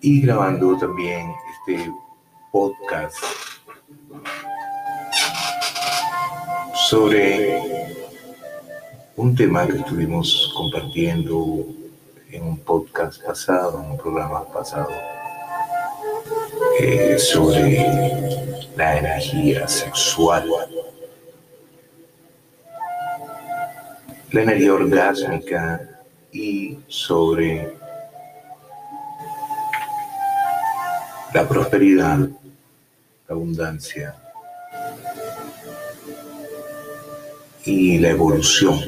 y grabando también este podcast sobre un tema que estuvimos compartiendo en un podcast pasado, en un programa pasado, eh, sobre la energía sexual, la energía orgásmica y sobre la prosperidad, la abundancia y la evolución.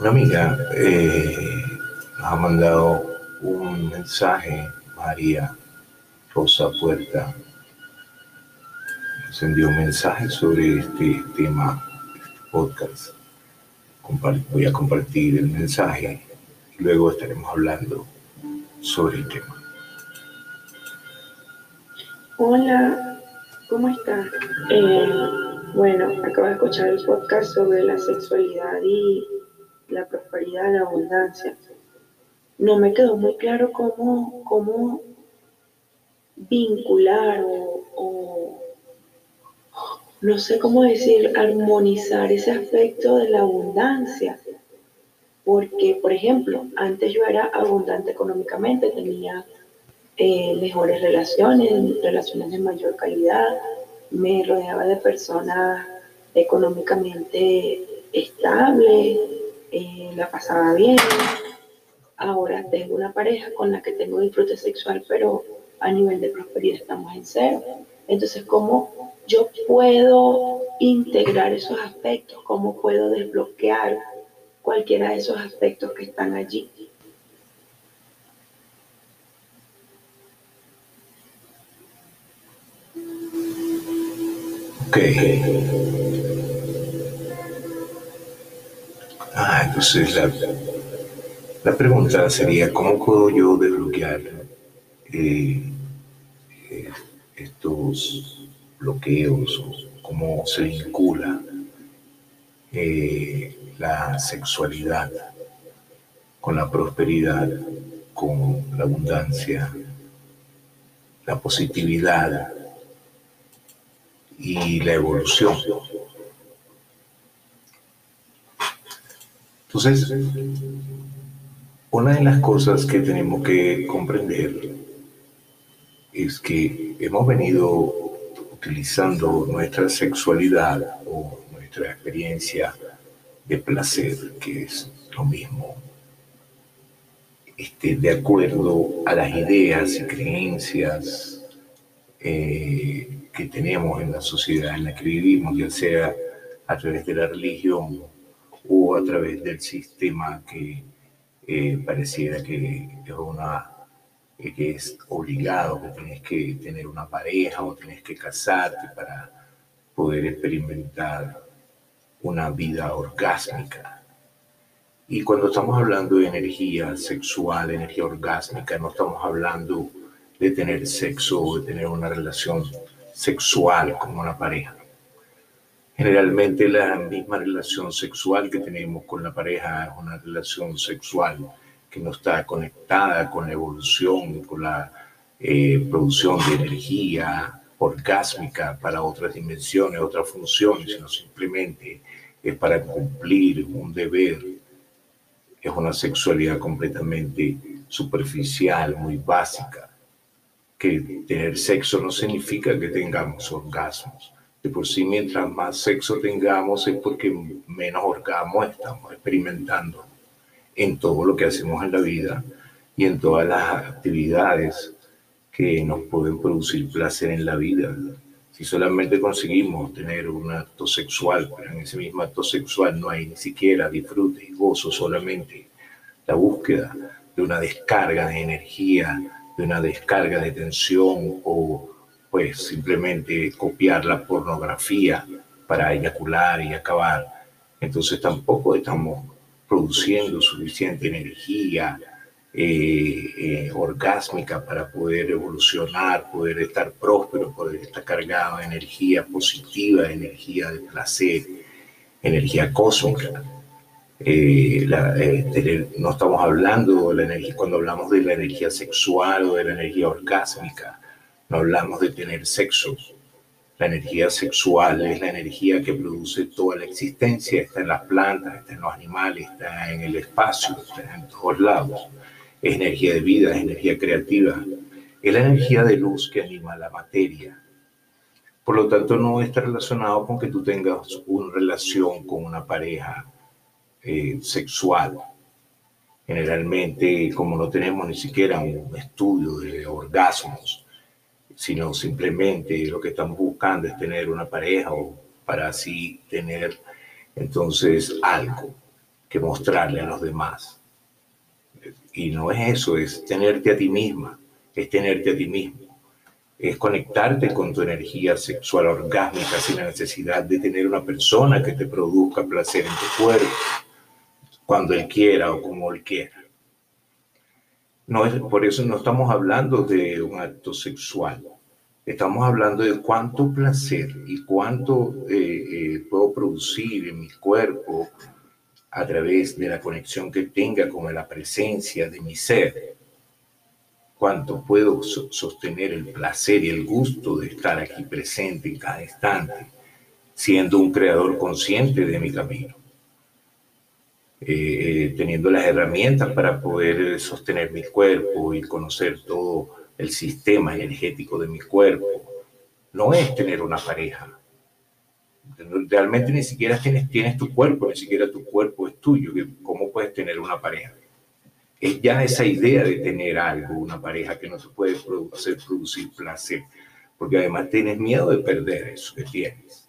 Una amiga eh, nos ha mandado un mensaje, María Rosa Puerta, nos envió un mensaje sobre este tema, este podcast. voy a compartir el mensaje y luego estaremos hablando sobre el tema. Hola, ¿cómo estás? Eh, bueno, acabo de escuchar el podcast sobre la sexualidad y la prosperidad, la abundancia. No me quedó muy claro cómo, cómo vincular o, o no sé cómo decir, armonizar ese aspecto de la abundancia porque, por ejemplo, antes yo era abundante económicamente, tenía eh, mejores relaciones, relaciones de mayor calidad, me rodeaba de personas económicamente estables, eh, la pasaba bien. Ahora tengo una pareja con la que tengo disfrute sexual, pero a nivel de prosperidad estamos en cero. Entonces, ¿cómo yo puedo integrar esos aspectos? ¿Cómo puedo desbloquear cualquiera de esos aspectos que están allí. Ok. Ah, entonces la, la pregunta sería, ¿cómo puedo yo desbloquear eh, eh, estos bloqueos cómo se vincula eh, la sexualidad, con la prosperidad, con la abundancia, la positividad y la evolución. Entonces, una de las cosas que tenemos que comprender es que hemos venido utilizando nuestra sexualidad o nuestra experiencia de placer, que es lo mismo, este, de acuerdo a las ideas y creencias eh, que tenemos en la sociedad en la que vivimos, ya sea a través de la religión o a través del sistema que eh, pareciera que es una que es obligado, que tienes que tener una pareja o tienes que casarte para poder experimentar una vida orgásmica. Y cuando estamos hablando de energía sexual, energía orgásmica, no estamos hablando de tener sexo o de tener una relación sexual con una pareja. Generalmente la misma relación sexual que tenemos con la pareja es una relación sexual que no está conectada con la evolución, con la eh, producción de energía orgásmica para otras dimensiones, otras funciones, sino simplemente es para cumplir un deber. Es una sexualidad completamente superficial, muy básica. Que tener sexo no significa que tengamos orgasmos. De por sí, mientras más sexo tengamos es porque menos orgasmos estamos experimentando en todo lo que hacemos en la vida y en todas las actividades que nos pueden producir placer en la vida. Si solamente conseguimos tener un acto sexual, pero en ese mismo acto sexual no hay ni siquiera disfrute y gozo, solamente la búsqueda de una descarga de energía, de una descarga de tensión o pues simplemente copiar la pornografía para eyacular y acabar, entonces tampoco estamos produciendo suficiente energía, eh, eh, orgásmica para poder evolucionar, poder estar próspero, poder estar cargado de energía positiva, energía de placer, energía cósmica. Eh, eh, no estamos hablando de la energía, cuando hablamos de la energía sexual o de la energía orgásmica, no hablamos de tener sexo. La energía sexual es la energía que produce toda la existencia, está en las plantas, está en los animales, está en el espacio, está en todos lados. Es energía de vida, es energía creativa, es la energía de luz que anima la materia. Por lo tanto, no está relacionado con que tú tengas una relación con una pareja eh, sexual. Generalmente, como no tenemos ni siquiera un estudio de orgasmos, sino simplemente lo que estamos buscando es tener una pareja o para así tener entonces algo que mostrarle a los demás. Y no es eso, es tenerte a ti misma, es tenerte a ti mismo, es conectarte con tu energía sexual orgásmica sin la necesidad de tener una persona que te produzca placer en tu cuerpo cuando Él quiera o como Él quiera. No es, por eso no estamos hablando de un acto sexual. Estamos hablando de cuánto placer y cuánto eh, eh, puedo producir en mi cuerpo a través de la conexión que tenga con la presencia de mi ser. Cuánto puedo sostener el placer y el gusto de estar aquí presente en cada instante, siendo un creador consciente de mi camino. Eh, teniendo las herramientas para poder sostener mi cuerpo y conocer todo el sistema energético de mi cuerpo. No es tener una pareja. Realmente ni siquiera tienes, tienes tu cuerpo, ni siquiera tu cuerpo es tuyo. ¿Cómo puedes tener una pareja? Es ya esa idea de tener algo, una pareja que no se puede hacer producir placer, porque además tienes miedo de perder eso que tienes.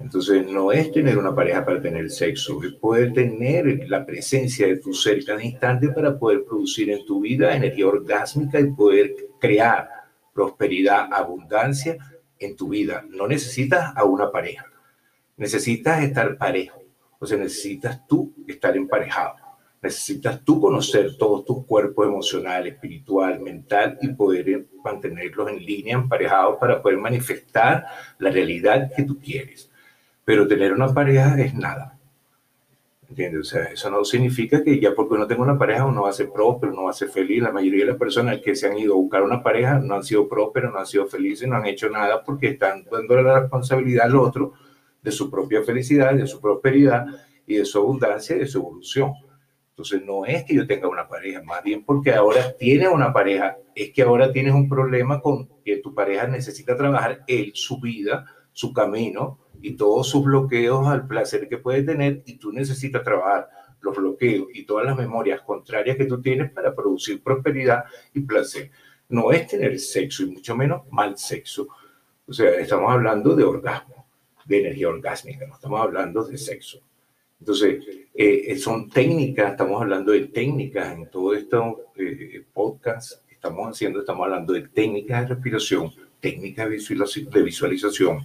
Entonces, no es tener una pareja para tener sexo, es poder tener la presencia de tu ser cada instante para poder producir en tu vida energía orgásmica y poder crear prosperidad, abundancia en tu vida. No necesitas a una pareja, necesitas estar parejo, o sea, necesitas tú estar emparejado. Necesitas tú conocer todos tus cuerpos emocional, espiritual, mental y poder mantenerlos en línea, emparejados para poder manifestar la realidad que tú quieres. Pero tener una pareja es nada. ¿Entiendes? O sea, eso no significa que ya porque uno tenga una pareja uno va a ser próspero, uno va a ser feliz. La mayoría de las personas que se han ido a buscar una pareja no han sido prósperos, no han sido felices, no han hecho nada porque están dándole la responsabilidad al otro de su propia felicidad, de su prosperidad y de su abundancia y de su evolución. Entonces no es que yo tenga una pareja, más bien porque ahora tienes una pareja, es que ahora tienes un problema con que tu pareja necesita trabajar él, su vida, su camino, y todos sus bloqueos al placer que puede tener y tú necesitas trabajar los bloqueos y todas las memorias contrarias que tú tienes para producir prosperidad y placer. No es tener sexo y mucho menos mal sexo. O sea, estamos hablando de orgasmo, de energía orgásmica, no estamos hablando de sexo. Entonces, eh, son técnicas, estamos hablando de técnicas en todo este eh, podcast, estamos haciendo, estamos hablando de técnicas de respiración, técnicas de visualización,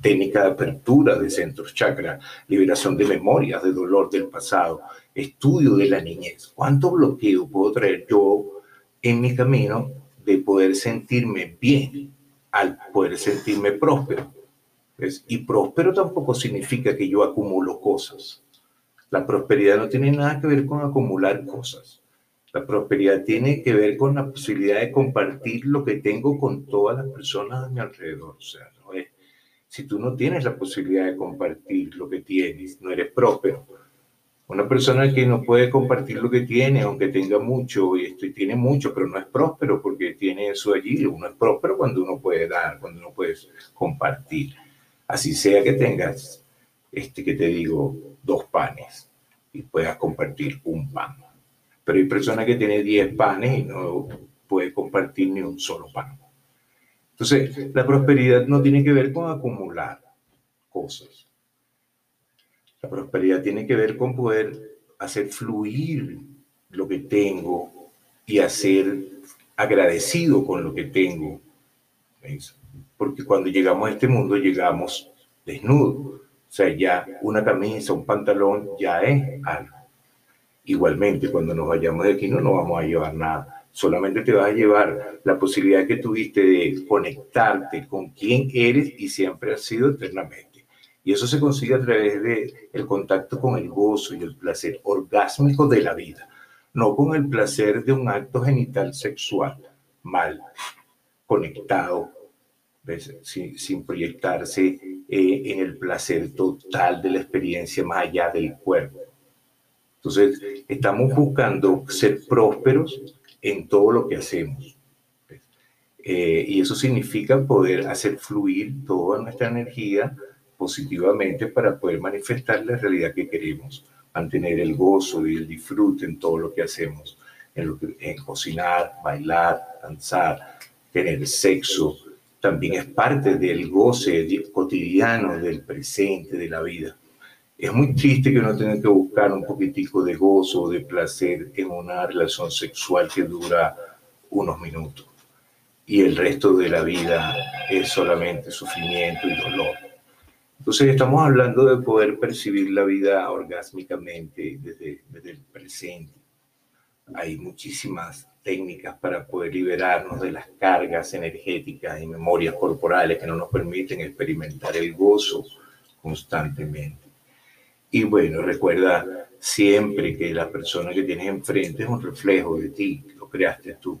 técnica de apertura de centros chakra, liberación de memorias de dolor del pasado, estudio de la niñez. ¿Cuánto bloqueo puedo traer yo en mi camino de poder sentirme bien al poder sentirme próspero? Y próspero tampoco significa que yo acumulo cosas. La prosperidad no tiene nada que ver con acumular cosas. La prosperidad tiene que ver con la posibilidad de compartir lo que tengo con todas las personas a mi alrededor. O sea, no es si tú no tienes la posibilidad de compartir lo que tienes, no eres próspero. Una persona que no puede compartir lo que tiene, aunque tenga mucho, y esto tiene mucho, pero no es próspero porque tiene eso allí. Uno es próspero cuando uno puede dar, cuando uno puede compartir. Así sea que tengas, este que te digo, dos panes y puedas compartir un pan. Pero hay personas que tienen diez panes y no puede compartir ni un solo pan. Entonces, la prosperidad no tiene que ver con acumular cosas. La prosperidad tiene que ver con poder hacer fluir lo que tengo y hacer agradecido con lo que tengo. Porque cuando llegamos a este mundo llegamos desnudos. O sea, ya una camisa, un pantalón ya es algo. Igualmente, cuando nos vayamos de aquí no nos vamos a llevar nada solamente te vas a llevar la posibilidad que tuviste de conectarte con quien eres y siempre has sido eternamente. Y eso se consigue a través de el contacto con el gozo y el placer orgásmico de la vida, no con el placer de un acto genital sexual mal conectado, sin, sin, proyectarse eh, en el placer total de la experiencia más allá del cuerpo. Entonces, estamos buscando ser prósperos en todo lo que hacemos. Eh, y eso significa poder hacer fluir toda nuestra energía positivamente para poder manifestar la realidad que queremos, mantener el gozo y el disfrute en todo lo que hacemos, en, en cocinar, bailar, danzar, tener sexo, también es parte del goce cotidiano del presente, de la vida. Es muy triste que uno tenga que buscar un poquitico de gozo o de placer en una relación sexual que dura unos minutos y el resto de la vida es solamente sufrimiento y dolor. Entonces estamos hablando de poder percibir la vida orgásmicamente desde, desde el presente. Hay muchísimas técnicas para poder liberarnos de las cargas energéticas y memorias corporales que no nos permiten experimentar el gozo constantemente. Y bueno, recuerda siempre que la persona que tienes enfrente es un reflejo de ti, lo creaste tú.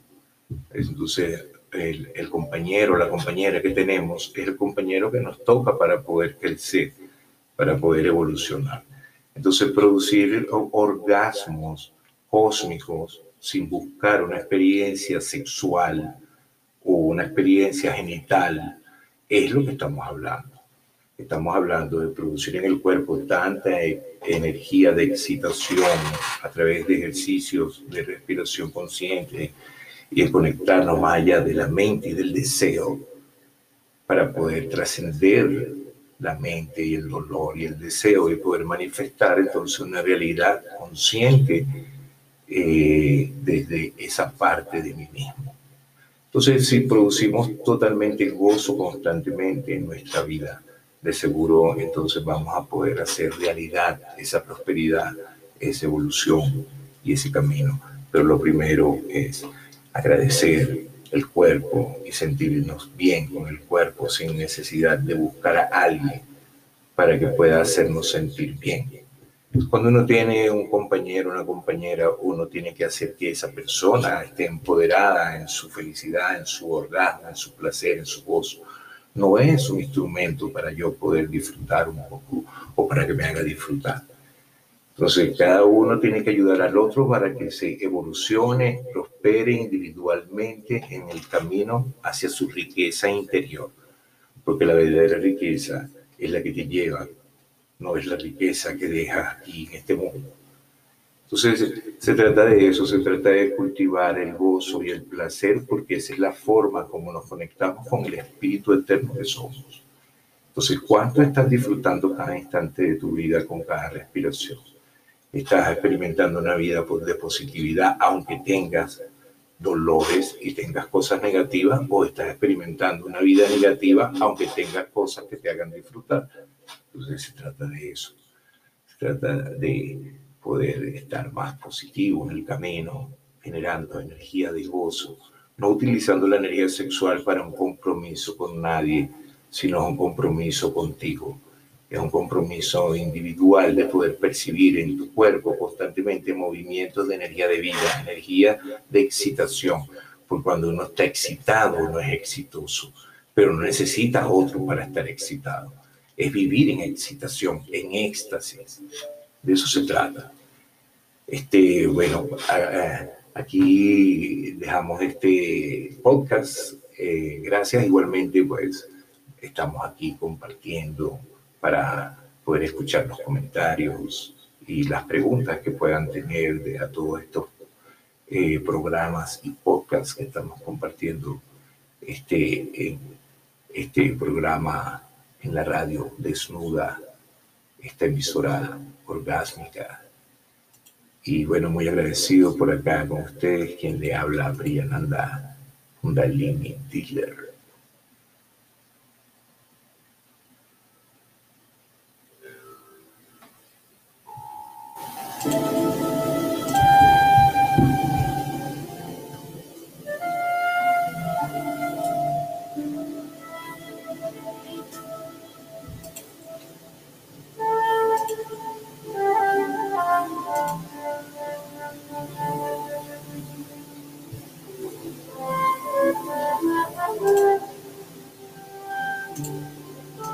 Entonces, el, el compañero, la compañera que tenemos es el compañero que nos toca para poder crecer, para poder evolucionar. Entonces, producir orgasmos cósmicos sin buscar una experiencia sexual o una experiencia genital, es lo que estamos hablando. Estamos hablando de producir en el cuerpo tanta e-, energía de excitación a través de ejercicios de respiración consciente y de conectarnos más allá de la mente y del deseo para poder trascender la mente y el dolor y el deseo y poder manifestar entonces una realidad consciente eh, desde esa parte de mí mismo. Entonces, si producimos totalmente gozo constantemente en nuestra vida, de seguro entonces vamos a poder hacer realidad esa prosperidad, esa evolución y ese camino. Pero lo primero es agradecer el cuerpo y sentirnos bien con el cuerpo sin necesidad de buscar a alguien para que pueda hacernos sentir bien. Cuando uno tiene un compañero, una compañera, uno tiene que hacer que esa persona esté empoderada en su felicidad, en su orgasmo, en su placer, en su gozo. No es un instrumento para yo poder disfrutar un poco o para que me haga disfrutar. Entonces, cada uno tiene que ayudar al otro para que se evolucione, prospere individualmente en el camino hacia su riqueza interior. Porque la verdadera riqueza es la que te lleva no es la riqueza que deja aquí en este mundo. Entonces, se trata de eso, se trata de cultivar el gozo y el placer, porque esa es la forma como nos conectamos con el espíritu eterno que somos. Entonces, ¿cuánto estás disfrutando cada instante de tu vida con cada respiración? Estás experimentando una vida de positividad, aunque tengas dolores y tengas cosas negativas, o estás experimentando una vida negativa, aunque tengas cosas que te hagan disfrutar. Entonces se trata de eso. Se trata de poder estar más positivo en el camino, generando energía de gozo, no utilizando la energía sexual para un compromiso con nadie, sino un compromiso contigo. Es un compromiso individual de poder percibir en tu cuerpo constantemente movimientos de energía de vida, energía de excitación. Porque cuando uno está excitado, uno es exitoso, pero no necesita otro para estar excitado es vivir en excitación, en éxtasis. De eso se trata. Este, bueno, aquí dejamos este podcast. Eh, gracias. Igualmente, pues estamos aquí compartiendo para poder escuchar los comentarios y las preguntas que puedan tener de, a todos estos eh, programas y podcasts que estamos compartiendo este, este programa en la radio desnuda, esta emisora orgásmica. Y bueno, muy agradecido por acá con ustedes, quien le habla, Briananda Kundalini Diller.